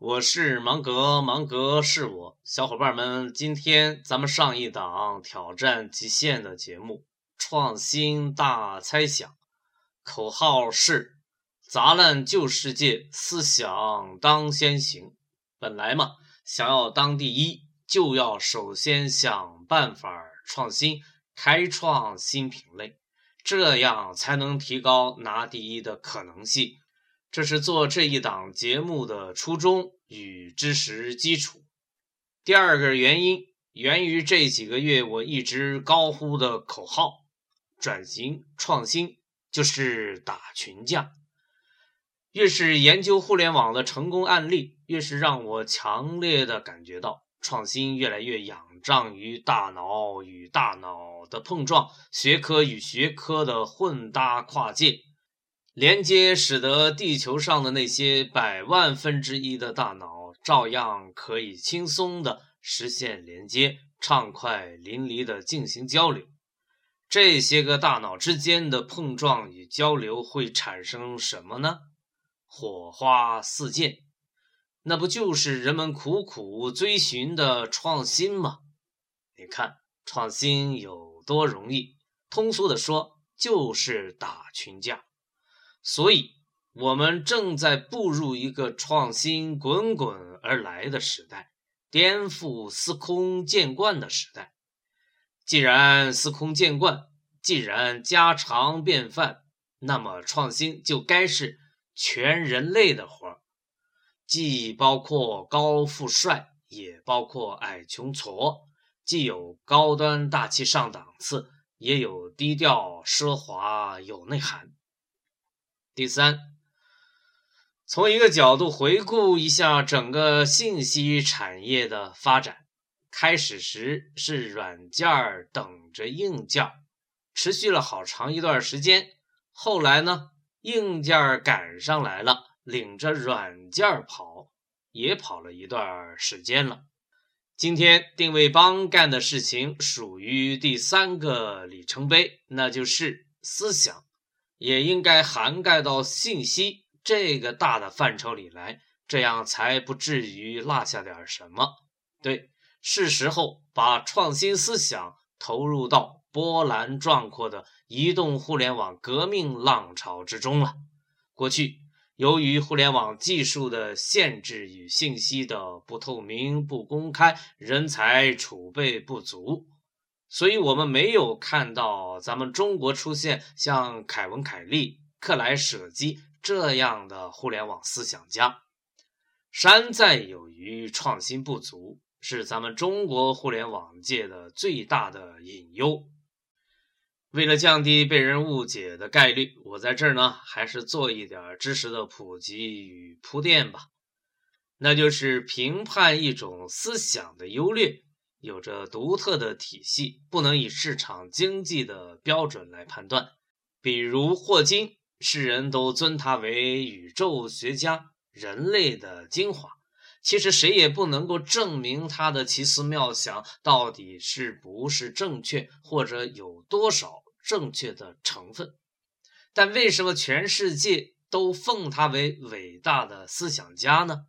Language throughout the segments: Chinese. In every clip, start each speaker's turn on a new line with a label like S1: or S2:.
S1: 我是芒格，芒格是我。小伙伴们，今天咱们上一档挑战极限的节目，创新大猜想，口号是砸烂旧世界，思想当先行。本来嘛，想要当第一，就要首先想办法创新，开创新品类，这样才能提高拿第一的可能性。这是做这一档节目的初衷与知识基础。第二个原因源于这几个月我一直高呼的口号：转型创新就是打群架。越是研究互联网的成功案例，越是让我强烈的感觉到，创新越来越仰仗于大脑与大脑的碰撞，学科与学科的混搭跨界。连接使得地球上的那些百万分之一的大脑照样可以轻松的实现连接，畅快淋漓的进行交流。这些个大脑之间的碰撞与交流会产生什么呢？火花四溅，那不就是人们苦苦追寻的创新吗？你看，创新有多容易？通俗的说，就是打群架。所以，我们正在步入一个创新滚滚而来的时代，颠覆司空见惯的时代。既然司空见惯，既然家常便饭，那么创新就该是全人类的活儿，既包括高富帅，也包括矮穷矬；既有高端大气上档次，也有低调奢华有内涵。第三，从一个角度回顾一下整个信息产业的发展，开始时是软件等着硬件，持续了好长一段时间。后来呢，硬件赶上来了，领着软件跑，也跑了一段时间了。今天定位帮干的事情属于第三个里程碑，那就是思想。也应该涵盖到信息这个大的范畴里来，这样才不至于落下点什么。对，是时候把创新思想投入到波澜壮阔的移动互联网革命浪潮之中了。过去，由于互联网技术的限制与信息的不透明、不公开，人才储备不足。所以，我们没有看到咱们中国出现像凯文·凯利、克莱舍基这样的互联网思想家。山寨有余，创新不足，是咱们中国互联网界的最大的隐忧。为了降低被人误解的概率，我在这儿呢，还是做一点知识的普及与铺垫吧。那就是评判一种思想的优劣。有着独特的体系，不能以市场经济的标准来判断。比如霍金，世人都尊他为宇宙学家、人类的精华。其实谁也不能够证明他的奇思妙想到底是不是正确，或者有多少正确的成分。但为什么全世界都奉他为伟大的思想家呢？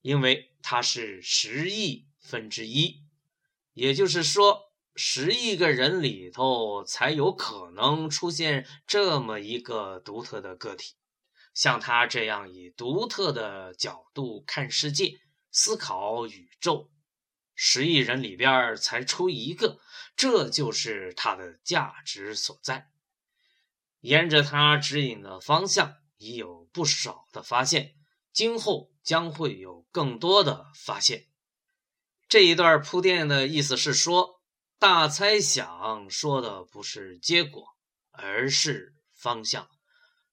S1: 因为他是十亿分之一。也就是说，十亿个人里头才有可能出现这么一个独特的个体，像他这样以独特的角度看世界、思考宇宙，十亿人里边才出一个，这就是他的价值所在。沿着他指引的方向，已有不少的发现，今后将会有更多的发现。这一段铺垫的意思是说，大猜想说的不是结果，而是方向。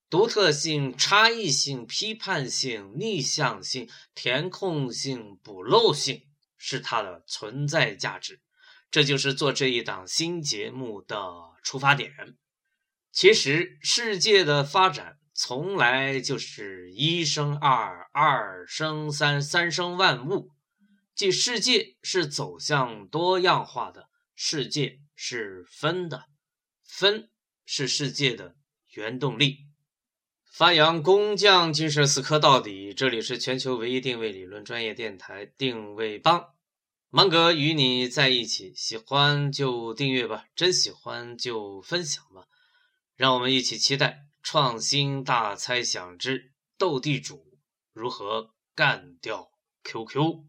S1: 独特性、差异性、批判性、逆向性、填空性、补漏性是它的存在价值。这就是做这一档新节目的出发点。其实，世界的发展从来就是一生二，二生三，三生万物。即世界是走向多样化的，世界是分的，分是世界的原动力。发扬工匠精神，死磕到底。这里是全球唯一定位理论专业电台定位帮，芒格与你在一起。喜欢就订阅吧，真喜欢就分享吧。让我们一起期待创新大猜想之斗地主如何干掉 QQ。